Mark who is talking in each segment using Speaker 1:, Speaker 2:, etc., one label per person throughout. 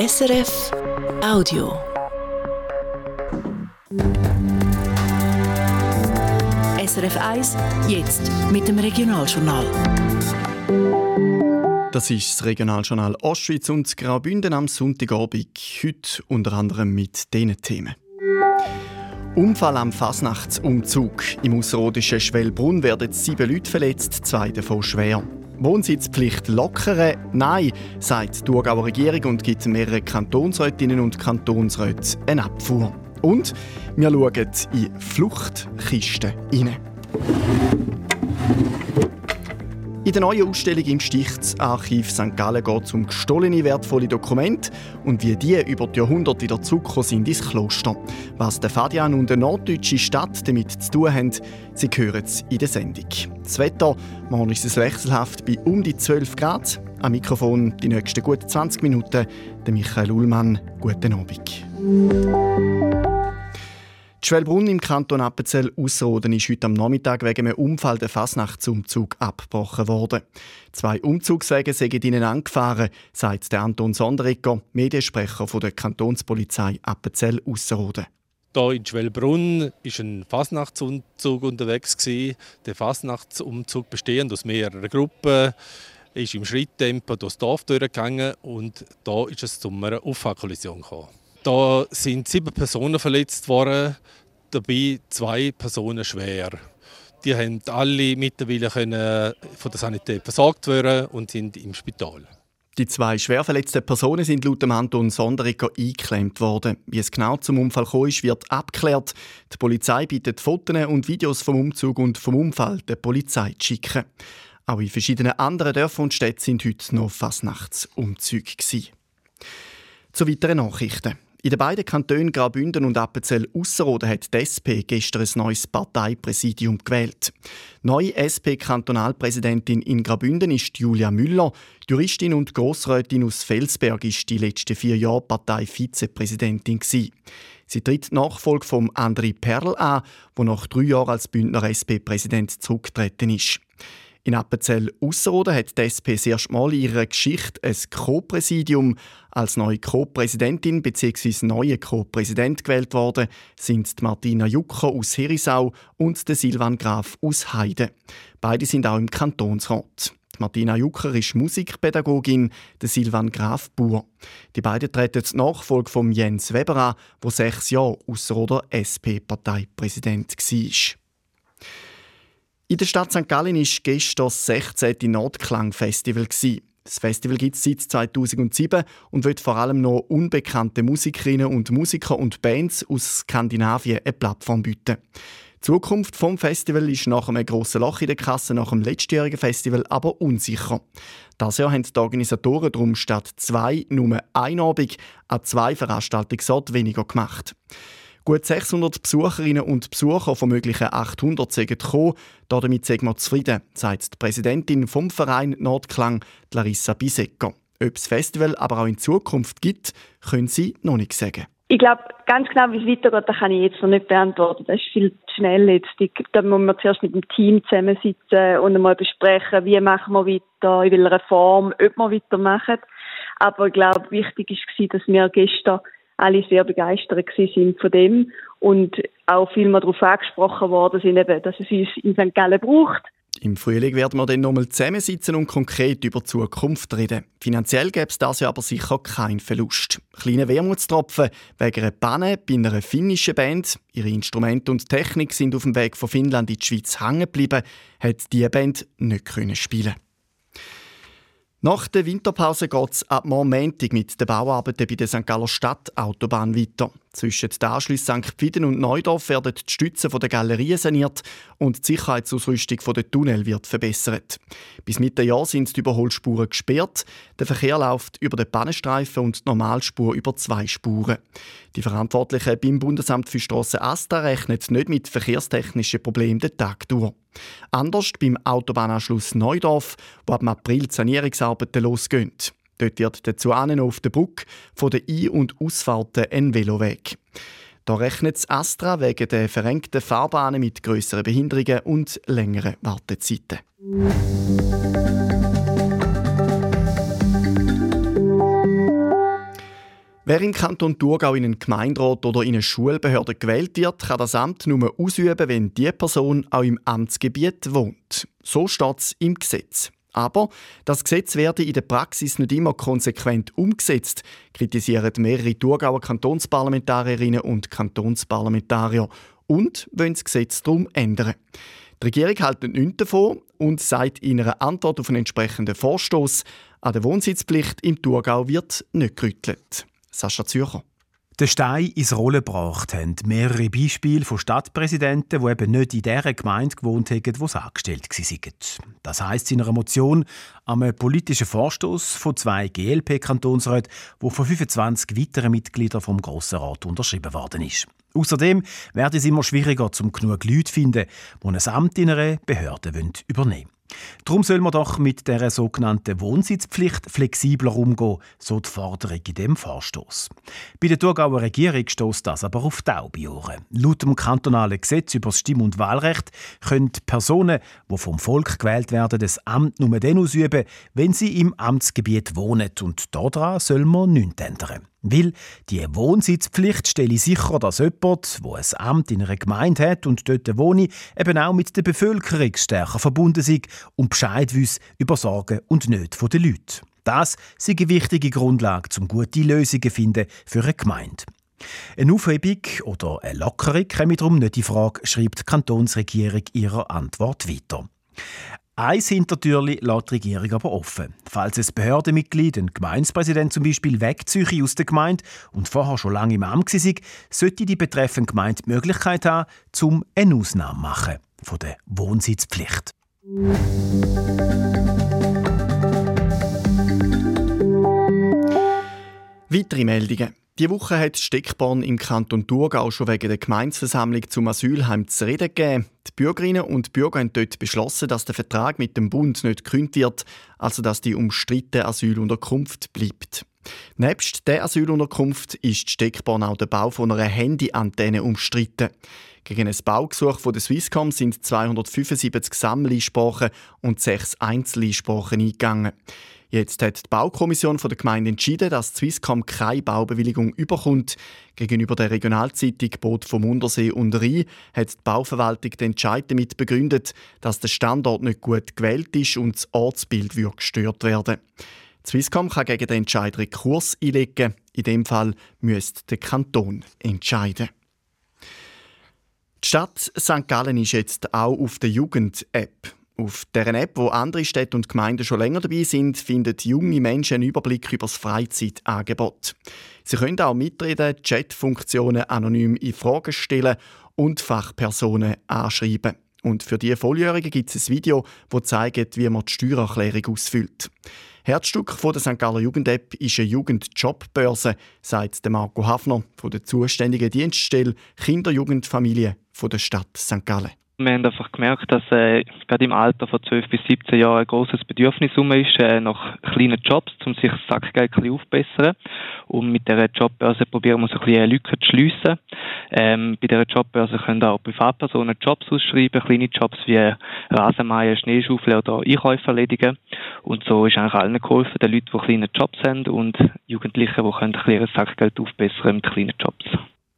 Speaker 1: SRF Audio. SRF 1, jetzt mit dem Regionaljournal.
Speaker 2: Das ist das Regionaljournal Ostschweiz und Graubünden am Sonntagabend. Heute unter anderem mit diesen Themen. Unfall am Fasnachtsumzug. Im ausserrhodischen Schwellbrunn werden sieben Leute verletzt, zwei davon schwer. Wohnsitzpflicht lockere? Nein, sagt die Thurgauer Regierung und gibt mehrere Kantonsrätinnen und Kantonsräte eine Abfuhr. Und wir schauen in Fluchtkisten hinein. In der neuen Ausstellung im Stichtsarchiv St. Gallen geht es um gestohlene wertvolle Dokumente und wie die über die Jahrhunderte wieder zurückgekommen sind ins Kloster. Was der Fadian und eine norddeutsche Stadt damit zu tun haben, Sie hören es in der Sendung. Das Wetter, morgen ist es wechselhaft bei um die 12 Grad. Am Mikrofon die nächsten guten 20 Minuten der Michael Ullmann. Guten Abend. Die Schwellbrunn im Kanton Appenzell Ausserrhoden ist heute am Nachmittag wegen einem Unfall der Fasnachtsumzug abgebrochen worden. Zwei Umzugswege sind ihnen angefahren, sagt der Anton Sonderegger, Mediensprecher von der Kantonspolizei Appenzell Ausserrhoden.
Speaker 3: Hier in Schwellbrunn war ein Fasnachtsumzug unterwegs. Der Fasnachtsumzug bestehend aus mehreren Gruppen ist im Schritttempo durchs Dorf durchgegangen und da ist es zu einer Auffahrkollision gekommen. Da sind sieben Personen verletzt worden, dabei zwei Personen schwer. Die haben alle mittlerweile von der Sanität versorgt werden und sind im Spital.
Speaker 2: Die zwei schwer verletzten Personen sind laut dem Anton Sonderegger eingeklemmt worden. Wie es genau zum Unfall kam, wird abgeklärt. Die Polizei bittet Fotos und Videos vom Umzug und vom Unfall der Polizei zu schicken. Auch in verschiedenen anderen Dörfern und Städten sind heute noch Fasnachtsumzüge. Zu weiteren Nachrichten. In den beiden Kantonen Graubünden und Appenzell Ausserrhoden hat die SP gestern ein neues Parteipräsidium gewählt. Neue SP-Kantonalpräsidentin in Graubünden ist Julia Müller. Die Juristin und Grossrätin aus Felsberg ist die letzten vier Jahre Parteivizepräsidentin Sie tritt Nachfolge von André Perl an, der nach drei Jahren als Bündner SP-Präsident zurückgetreten ist. In Appenzell Ausserrhoden hat die SP das erste Mal in ihrer Geschichte ein Co-Präsidium. Als neue Co-Präsidentin bzw. neue Co-Präsident gewählt worden sind Martina Jucker aus Herisau und der Silvan Graf aus Heide. Beide sind auch im Kantonsrat. Martina Jucker ist Musikpädagogin, der Silvan Graf Bauer. Die beiden treten die Nachfolge von Jens Weber an, der sechs Jahre Ausserrhoder SP-Parteipräsident war. In der Stadt St. Gallen war gestern das 16. Nordklang-Festival. Das Festival gibt es seit 2007 und wird vor allem noch unbekannte Musikerinnen und Musiker und Bands aus Skandinavien eine Plattform bieten. Die Zukunft vom Festival ist nach einem grossen Loch in der Kasse nach dem letztjährigen Festival aber unsicher. Das Jahr haben die Organisatoren darum statt zwei nur ein Abend an zwei Veranstaltungsorten weniger gemacht. Gut 600 Besucherinnen und Besucher von möglichen 800 sind gekommen. Damit sind wir zufrieden, sagt die Präsidentin vom Verein Nordklang, Larissa Bisecker. Ob es Festival aber auch in Zukunft gibt, können sie noch nicht sagen.
Speaker 4: Ich glaube, ganz genau, wie es weitergeht, das kann ich jetzt noch nicht beantworten. Das ist viel zu schnell jetzt. Da muss man zuerst mit dem Team zusammensitzen und einmal besprechen, wie machen wir weiter, in welcher Form, ob wir weitermachen. Aber ich glaube, wichtig war, dass wir gestern alle sehr begeistert sind von dem und auch viel mehr darauf angesprochen worden sind, eben, dass es uns in St. Gallen braucht.
Speaker 2: Im Frühling werden wir dann nochmal zusammensitzen und konkret über die Zukunft reden. Finanziell gäbe es das ja aber sicher keinen Verlust. Kleine Wermutstropfen wegen einer Panne bei einer finnischen Band. Ihre Instrumente und Technik sind auf dem Weg von Finnland in die Schweiz hängen geblieben, hat diese Band nicht spielen können. Nach der Winterpause geht es ab Montag mit den Bauarbeiten bei der St. Galler Stadtautobahn weiter. Zwischen den Anschlüssen St. Pfiden und Neudorf werden die Stützen der Galerie saniert und die Sicherheitsausrüstung der Tunnel wird verbessert. Bis Mitte Jahr sind die Überholspuren gesperrt. Der Verkehr läuft über den Pannenstreifen und die Normalspur über zwei Spuren. Die Verantwortlichen beim Bundesamt für Strassen ASTA rechnen nicht mit verkehrstechnischen Problemen den Tag durch. Anders beim Autobahnanschluss Neudorf, wo ab April die Sanierungsarbeiten losgehen. Dort wird dazu auf der Brücke von den Ein- und Ausfahrten ein Veloweg. Da rechnet das Astra wegen der verengten Fahrbahnen mit grösseren Behinderungen und längeren Wartezeiten. Wer im Kanton Thurgau in einen Gemeinderat oder in eine Schulbehörde gewählt wird, kann das Amt nur ausüben, wenn die Person auch im Amtsgebiet wohnt. So steht es im Gesetz. Aber das Gesetz werde in der Praxis nicht immer konsequent umgesetzt, kritisieren mehrere Thurgauer Kantonsparlamentarierinnen und Kantonsparlamentarier und wollen das Gesetz darum ändern. Die Regierung hält nichts davon und sagt in einer Antwort auf einen entsprechenden Vorstoß, an der Wohnsitzpflicht im Thurgau wird nicht gerüttelt. Sascha Zürcher.
Speaker 5: Den Stein ins Rollen gebracht haben mehrere Beispiele von Stadtpräsidenten, die eben nicht in der Gemeinde gewohnt haben, wo sie angestellt waren. Das heisst in einer Motion am politischen Vorstoß von zwei GLP-Kantonsräten, wo von 25 weiteren Mitgliedern vom Grossen Rat unterschrieben worden ist. Außerdem wird es immer schwieriger, zum genug Leute zu finden, die ein Amt in einer Behörde übernehmen wollen. Darum soll man doch mit der sogenannten Wohnsitzpflicht flexibler umgehen, so die Forderung in dem Vorstoß. Bei der Thurgauer Regierung stößt das aber auf taube Ohren. Laut dem kantonalen Gesetz über das Stimm- und Wahlrecht können Personen, die vom Volk gewählt werden, das Amt nur dann ausüben, wenn sie im Amtsgebiet wohnen. Und daran soll man nichts ändern. Weil die Wohnsitzpflicht stelle sicher, dass jemand, der ein Amt in einer Gemeinde hat und dort wohne, eben auch mit der Bevölkerung stärker verbunden ist und Bescheid weiß über Sorgen und Nöte der Leute. Das ist eine wichtige Grundlage, um gute Lösungen zu finden für eine Gemeinde. Eine Aufhebung oder eine Lockerung käme darum nicht in Frage, schreibt die Kantonsregierung ihrer Antwort weiter. Ein Hintertürli lässt die Regierung aber offen. Falls ein Behördenmitglied, ein Gemeindepräsident zum Beispiel, wegziehe aus der Gemeinde und vorher schon lange im Amt war, sollte die betreffende Gemeinde die Möglichkeit haben, zum eine Ausnahme machen von der Wohnsitzpflicht.
Speaker 2: Weitere Meldungen. Die Woche hat Steckborn im Kanton Thurgau schon wegen der Gemeinsversammlung zum Asylheim zu reden gegeben. Die Bürgerinnen und Bürger haben dort beschlossen, dass der Vertrag mit dem Bund nicht gekündigt wird, also dass die umstrittene Asylunterkunft bleibt. Nebst der Asylunterkunft ist Steckborn auch der Bau von einer Handyantenne umstritten. Gegen ein Baugesuch von der Swisscom sind 275 Sammelsprachen und sechs Einzelsprachen eingegangen. Jetzt hat die Baukommission der Gemeinde entschieden, dass Swisscom keine Baubewilligung überkommt. Gegenüber der Regionalzeitung Boot vom Untersee und Rhein hat die Bauverwaltung den Entscheid damit begründet, dass der Standort nicht gut gewählt ist und das Ortsbild gestört werden Swisscom kann gegen den Entscheid Rekurs einlegen. In dem Fall müsste der Kanton entscheiden. Die Stadt St. Gallen ist jetzt auch auf der Jugend-App. Auf deren App, wo andere Städte und Gemeinden schon länger dabei sind, finden junge Menschen einen Überblick über das Freizeitangebot. Sie können auch mitreden, Chatfunktionen anonym in Fragen stellen und Fachpersonen anschreiben. Und für die Volljährigen gibt es ein Video, das zeigt, wie man die Steuererklärung ausfüllt. Herzstück von der St. Galler Jugend-App ist eine Jugendjobbörse, sagt Marco Hafner von der zuständigen Dienststelle Kinder, Jugend, Familie der Stadt St. Gallen.
Speaker 6: Wir haben einfach gemerkt, dass äh, gerade im Alter von 12 bis 17 Jahren ein großes Bedürfnis ist äh, nach kleinen Jobs, um sich das Sackgeld aufzubessern. Und mit dieser Jobbörse probieren wir so ein bisschen eine Lücke zu schliessen. Ähm, bei dieser Jobbörse können auch Privatpersonen Jobs ausschreiben, kleine Jobs wie Rasenmähen, Schneeschaufel oder Einkäufe erledigen. Und so ist eigentlich allen geholfen, den Leuten, die kleine Jobs haben und Jugendlichen, die können ein bisschen Sackgeld aufbessern mit kleinen Jobs.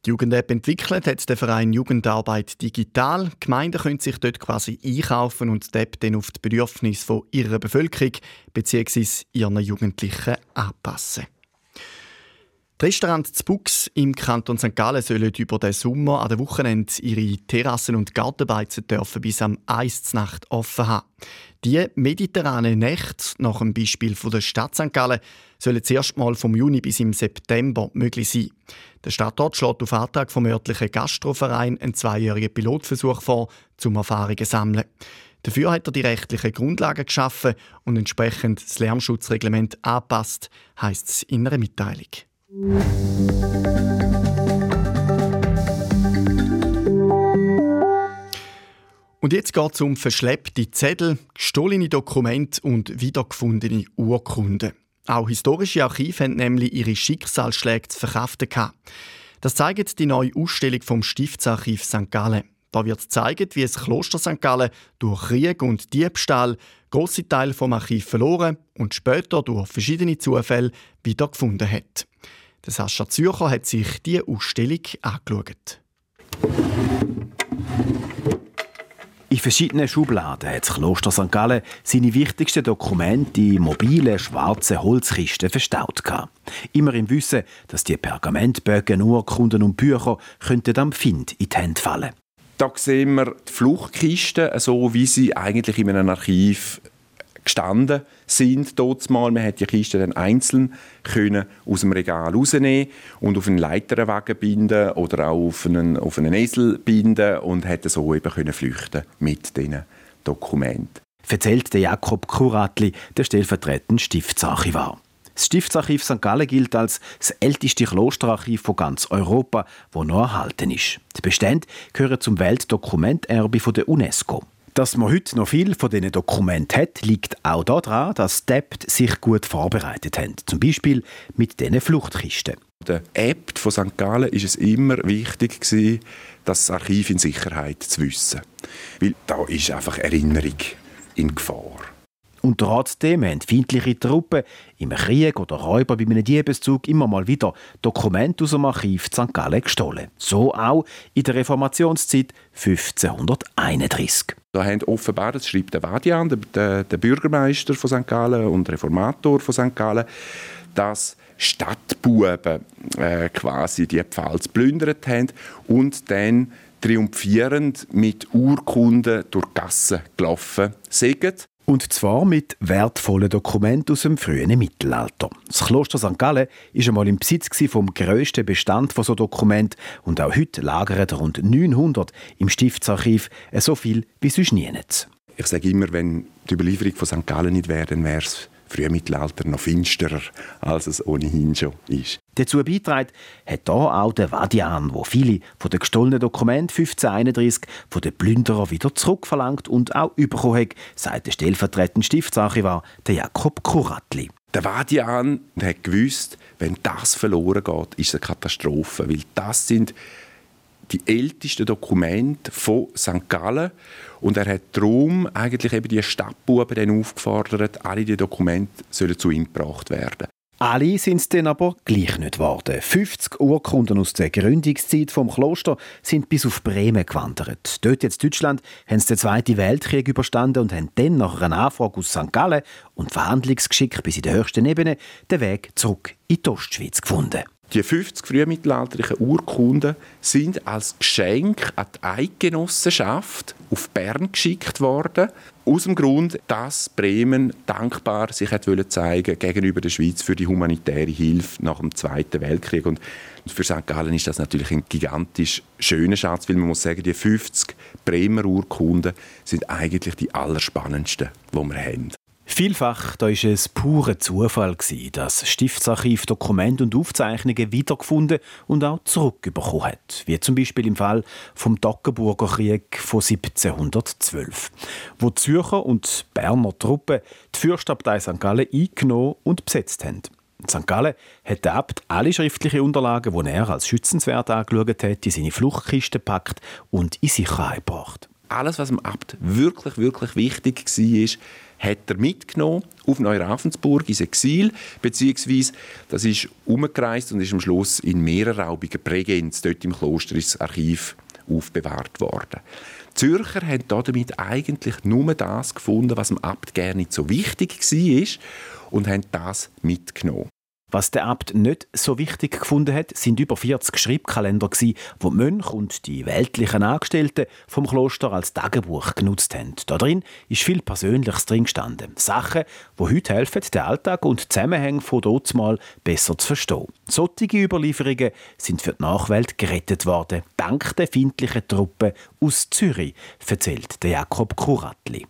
Speaker 2: Die Jugend-App entwickelt hat der Verein Jugendarbeit Digital. Die Gemeinden können sich dort quasi einkaufen und die App dann auf die Bedürfnisse ihrer Bevölkerung bzw. ihren Jugendlichen anpassen. Die Restaurants Bux im Kanton St. Gallen sollen über den Sommer an den Wochenende ihre Terrassen und Gartenbeizen dürfen bis am 1. Nacht offen haben. Die mediterrane Nächte, nach dem Beispiel von der Stadt St. Gallen, sollen zuerst mal vom Juni bis im September möglich sein. Der Stadtrat schlägt auf Antrag vom örtlichen Gastroverein einen zweijährigen Pilotversuch vor, zum Erfahrungen zu sammeln. Dafür hat er die rechtlichen Grundlagen geschaffen und entsprechend das Lärmschutzreglement angepasst, heisst es in einer Mitteilung. Und jetzt geht es um verschleppte Zettel, gestohlene Dokumente und wiedergefundene Urkunden. Auch historische Archive haben nämlich ihre Schicksalsschläge zu verkraften. Das zeigt die neue Ausstellung vom Stiftsarchiv St. Gallen. Da wird gezeigt, wie das Kloster St. Gallen durch Krieg und Diebstahl große Teile vom Archiv verloren und später durch verschiedene Zufälle wiedergefunden hat. Der Sascha Zürcher hat sich diese Ausstellung angeschaut.
Speaker 5: In verschiedenen Schubladen hat das Kloster St. Gallen seine wichtigsten Dokumente in mobilen, schwarzen Holzkisten verstaut. Immer im Wissen, dass die Pergamentbögen, Urkunden und Bücher könnten am Find in die Hände fallen.
Speaker 7: Da sehen wir die Fluchtkisten, so wie sie eigentlich in einem Archiv gestanden sind mal. Man hat die Kiste dann einzeln können aus dem Regal rausnehmen und auf einen Leiterwagen binden oder auch auf einen, auf einen Esel binden und hätte so eben können flüchten mit diesen Dokumenten.
Speaker 5: Erzählt der Jakob Kuratli, der stellvertretende Stiftsarchivar. Das Stiftsarchiv St. Gallen gilt als das älteste Klosterarchiv von ganz Europa, das noch erhalten ist. Die Bestände gehören zum Weltdokumenterbe der UNESCO. Dass man heute noch viel von diesen Dokumenten hat, liegt auch daran, dass die Abt sich gut vorbereitet haben. Zum Beispiel mit diesen Fluchtkisten.
Speaker 7: Der Abt von St. Gallen ist es immer wichtig gewesen, das Archiv in Sicherheit zu wissen. Weil da ist einfach Erinnerung in Gefahr.
Speaker 5: Und trotzdem haben feindliche Truppen im Krieg oder Räuber bei einem Diebeszug immer mal wieder Dokumente aus dem Archiv St. Gallen gestohlen. So auch in der Reformationszeit 1531.
Speaker 7: Da haben offenbar, das schreibt der Vadian, der, der, Bürgermeister von St. Gallen und Reformator von St. Gallen, dass Stadtbuben äh, quasi die Pfalz plündert haben und dann triumphierend mit Urkunden durch die Gassen gelaufen sind.
Speaker 5: Und zwar mit wertvollen Dokumenten aus dem frühen Mittelalter. Das Kloster St. Gallen war einmal im Besitz vom grössten Bestand von so Dokumenten und auch heute lagern rund 900 im Stiftsarchiv, so viel wie sonst nie.
Speaker 7: Ich sage immer, wenn die Überlieferung von St. Gallen nicht wäre, dann wäre es Frühmittelalter noch finsterer, als es ohnehin schon ist.
Speaker 5: Dazu beitragen hat hier auch der Vadian, wo viele von den gestohlenen Dokumenten 1531 von den Plünderern wieder zurückverlangt und auch bekommen hat, sagt der stellvertretende Stiftsarchivar der Jakob Kuratli.
Speaker 7: Der Vadian hat gewusst, wenn das verloren geht, ist es eine Katastrophe, weil das sind die ältesten Dokumente von St. Gallen und er hat darum eigentlich eben die Stadtbuben aufgefordert, alle die Dokumente sollen zu ihm gebracht werden.
Speaker 5: Alle sind es dann aber gleich nicht geworden. 50 Urkunden aus der Gründungszeit vom Kloster sind bis auf Bremen gewandert. Dort jetzt Deutschland haben sie den Zweiten Weltkrieg überstanden und haben dann nach einer Anfrage aus St. Gallen und Verhandlungsgeschick bis in die höchsten Ebene den Weg zurück in die Ostschweiz gefunden.
Speaker 7: Die 50 frühmittelalterlichen Urkunden sind als Geschenk an die Eidgenossenschaft auf Bern geschickt worden. Aus dem Grund, dass Bremen dankbar sich hat zeigen gegenüber der Schweiz für die humanitäre Hilfe nach dem Zweiten Weltkrieg. Und für St. Gallen ist das natürlich ein gigantisch schöner Schatz, weil man muss sagen, die 50 Bremer Urkunden sind eigentlich die allerspannendsten, die wir haben.
Speaker 5: Vielfach da ist es purer Zufall dass das Stiftsarchiv Dokumente und Aufzeichnungen wiedergefunden und auch zurückbekommen hat, wie zum Beispiel im Fall vom Toggenburger Krieg von 1712, wo die Zürcher und Berner Truppen die Fürstabtei St. Gallen eingenommen und besetzt haben. St. Gallen hat der Abt alle schriftlichen Unterlagen, die er als schützenswert angeschaut hat, in seine Fluchtkiste gepackt und in Sicherheit gebracht.
Speaker 7: Alles, was dem Abt wirklich, wirklich wichtig war, hat er mitgenommen auf Neuravensburg ins Exil, beziehungsweise das ist umgereist und ist am Schluss in mehrerraubiger Prägenz dort im Kloster ins Archiv aufbewahrt worden. Die Zürcher haben damit eigentlich nur das gefunden, was dem Abt gerne nicht so wichtig war und haben das mitgenommen.
Speaker 5: Was der Abt nicht so wichtig gefunden hat, sind über 40 Schreibkalender, die Mönche und die weltlichen Angestellten vom Kloster als Tagebuch genutzt haben. Da drin ist viel Persönliches drin gestanden. Sachen, die heute helfen, den Alltag und die Zusammenhänge von dort mal besser zu verstehen. Solche Überlieferungen sind für die Nachwelt gerettet worden, dank der feindlichen Truppen aus Zürich, erzählt der Jakob Kuratli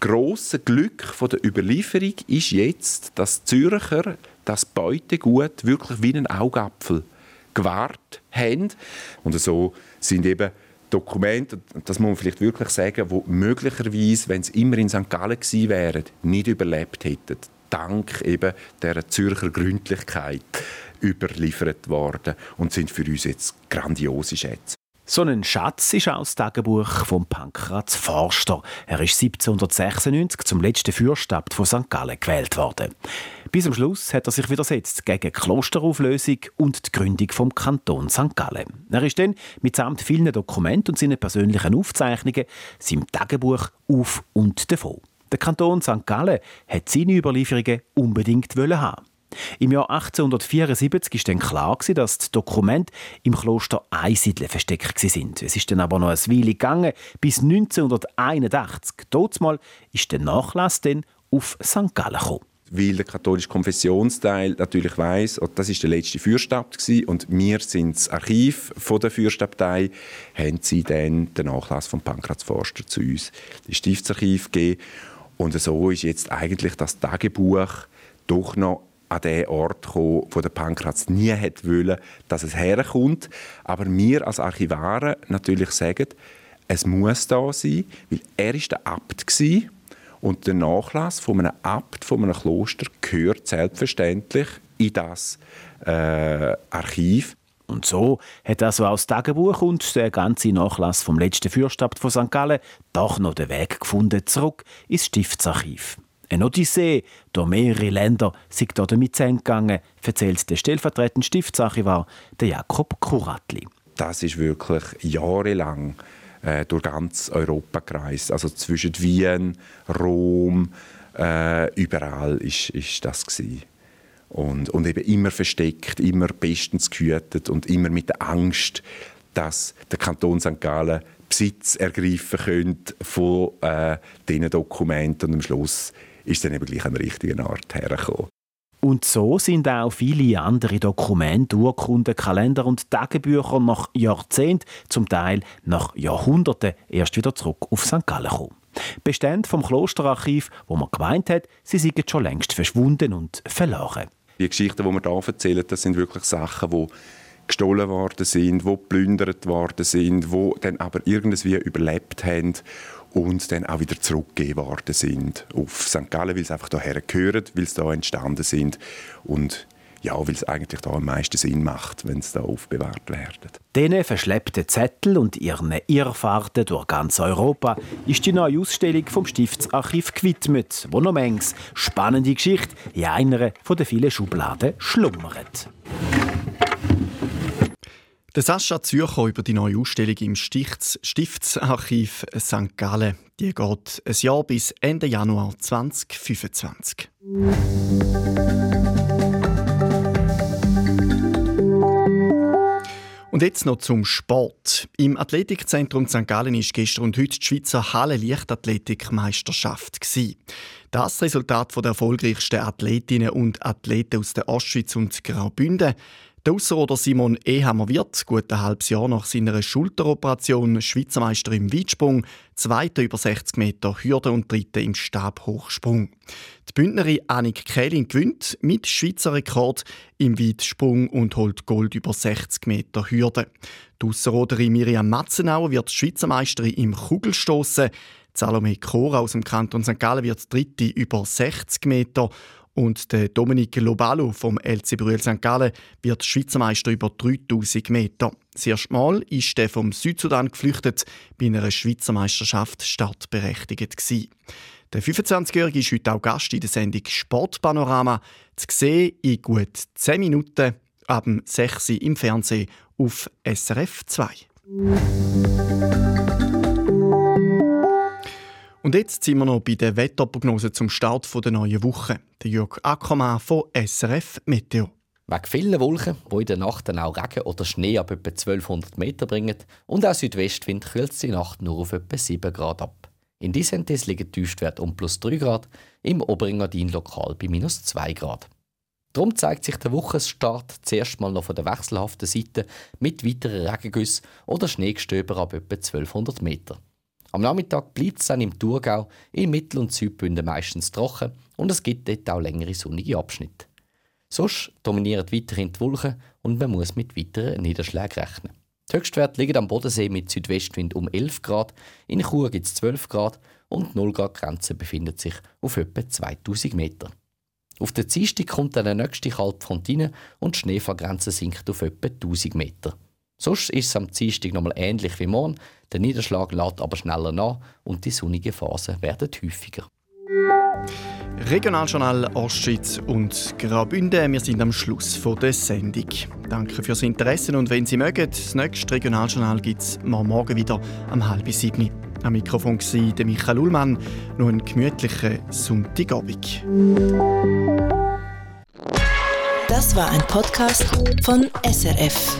Speaker 7: große Glück von der Überlieferung ist jetzt, dass die Zürcher das Beutegut wirklich wie einen Augapfel gewahrt haben. Und so sind eben Dokumente, das muss man vielleicht wirklich sagen, wo möglicherweise, wenn es immer in St. Gallen gewesen wären, nicht überlebt hätten. Dank eben der Zürcher Gründlichkeit überliefert worden und sind für uns jetzt grandiose Schätze.
Speaker 5: So ein Schatz ist auch das Tagebuch von Pankraz Forster. Er ist 1796 zum letzten Fürstabt von St. Gallen gewählt worden. Bis zum Schluss hat er sich widersetzt gegen Klosterauflösung und die Gründung vom Kanton St. Gallen. Er ist dann mitsamt vielen Dokumenten und seinen persönlichen Aufzeichnungen seinem Tagebuch auf und davon. Der Kanton St. Gallen hat seine Überlieferungen unbedingt haben. Im Jahr 1874 ist dann klar, dass die Dokumente im Kloster Eisidle versteckt sind. Es ist dann aber noch eine Weile gegangen, bis 1981. Dort mal ist der Nachlass dann auf St. Gallen gekommen
Speaker 7: weil der katholische Konfessionsteil natürlich weiß, das ist der letzte Fürstabt gewesen, und wir sind das Archiv von der Fürstabtei, haben sie dann den Nachlass von Pankraz Forster zu uns, das Stiftsarchiv gegeben und so ist jetzt eigentlich das Tagebuch doch noch an den Ort gekommen, wo der Pankraz nie hätte wollen, dass es herkommt. Aber wir als Archivare natürlich sagen, es muss da sein, weil er ist der Abt war und der Nachlass von einem Abt von einem Kloster gehört selbstverständlich in das äh, Archiv.
Speaker 5: Und so hat also auch das Tagebuch und der ganze Nachlass vom letzten Fürstabt von St. Gallen doch noch den Weg gefunden zurück ins Stiftsarchiv. Eine Odyssee durch mehrere Länder sind hier damit gegangen, erzählt der stellvertretende Stiftsarchivar der Jakob Kuratli.
Speaker 7: Das ist wirklich jahrelang äh, durch ganz Europa gereist. Also zwischen Wien, Rom, äh, überall ist, ist das gewesen. Und, und eben immer versteckt, immer bestens gehütet und immer mit der Angst, dass der Kanton St. Gallen Besitz ergreifen könnte von äh, diesen Dokumenten und am Schluss ist dann eben gleich der richtigen Art hergekommen.
Speaker 5: Und so sind auch viele andere Dokumente, Urkunden, Kalender und Tagebücher nach Jahrzehnten, zum Teil nach Jahrhunderten erst wieder zurück auf St. Gallen gekommen. Bestände vom Klosterarchiv, wo man gemeint hat, sie seien schon längst verschwunden und verloren.
Speaker 7: Die Geschichten, die wir hier erzählen, das sind wirklich Sachen, die gestohlen worden sind, die geplündert worden sind, die dann aber irgendwie überlebt haben und dann auch wieder zurückgegeben worden sind auf St. Gallen, weil sie einfach hierher gehören, weil sie da entstanden sind und ja, weil es eigentlich da am meisten Sinn macht, wenn sie da aufbewahrt werden.
Speaker 5: Diesen verschleppten Zettel und ihren Irrfahrten durch ganz Europa ist die neue Ausstellung vom Stiftsarchiv gewidmet, wo noch manches spannende Geschichte in einer den vielen Schubladen schlummert.
Speaker 2: Der Sascha Zürcher über die neue Ausstellung im Stifts Stiftsarchiv St. Gallen. Die geht ein Jahr bis Ende Januar 2025. Und jetzt noch zum Sport. Im Athletikzentrum St. Gallen ist gestern und heute die Schweizer Halle-Leichtathletikmeisterschaft. Das Resultat der erfolgreichsten Athletinnen und Athleten aus der Ostschweiz und Graubünden. Der Ausserrhoder Simon Ehammer wird, gut ein halbes Jahr nach seiner Schulteroperation, Schweizermeister im Weitsprung, Zweiter über 60 Meter Hürde und Dritter im Stabhochsprung. Die Bündnerin Annik Kählin gewinnt mit Schweizer Rekord im Weitsprung und holt Gold über 60 Meter Hürde. Die Ausserrhoderin Miriam Matzenauer wird Schweizermeisterin im Kugelstoßen. Salome Kora aus dem Kanton St. Gallen wird Dritte über 60 Meter und der Dominik Lobalo vom LC Brühl St. Gallen wird Schweizer Meister über 3000 Meter. Das erste Mal ist er vom Südsudan geflüchtet, bei einer Schweizer Meisterschaft startberechtigt gewesen. Der 25-Jährige ist heute auch Gast in der Sendung Sportpanorama. Zu sehen in gut 10 Minuten ab 6 Uhr im Fernsehen auf SRF 2. Und jetzt sind wir noch bei der Wetterprognose zum Start der neuen Woche. Der Jörg Ackermann von SRF Meteo.
Speaker 8: Wegen vielen Wolken, die in der Nacht dann auch Regen oder Schnee ab etwa 1200 Meter bringen, und auch Südwestwind kühlt die Nacht nur auf etwa 7 Grad ab. In Disentis liegen die Tiefstwerte um plus 3 Grad, im Oberengadin lokal bei minus 2 Grad. Darum zeigt sich der Wochenstart zuerst mal noch von der wechselhaften Seite mit weiteren Regengüssen oder Schneegestöber ab etwa 1200 Meter. Am Nachmittag bleibt es dann im Thurgau, in Mittel- und Südbünden meistens trocken und es gibt dort auch längere sonnige Abschnitte. Sonst dominieren weiterhin die Wolken und man muss mit weiteren Niederschlägen rechnen. Die Höchstwerte liegen am Bodensee mit Südwestwind um 11 Grad, in Chur gibt es 12 Grad und die 0 Grad Grenze befindet sich auf etwa 2000 Meter. Auf der Dienstag kommt dann der nächste Kaltfront rein und die Schneefallgrenze sinkt auf etwa 1000 Meter. Sonst ist es am Dienstag nochmal ähnlich wie morgen. Der Niederschlag lädt aber schneller nach und die sonnigen Phasen werden häufiger.
Speaker 2: Regionaljournal Ostschweiz und Graubünden. Wir sind am Schluss von der Sendung. Danke fürs Interesse und wenn Sie mögen, das nächste Regionaljournal gibt es morgen wieder um halb sieben. Am Mikrofon war Michael Ullmann. Noch einen gemütlichen Sonntagabend.
Speaker 1: Das war ein Podcast von SRF.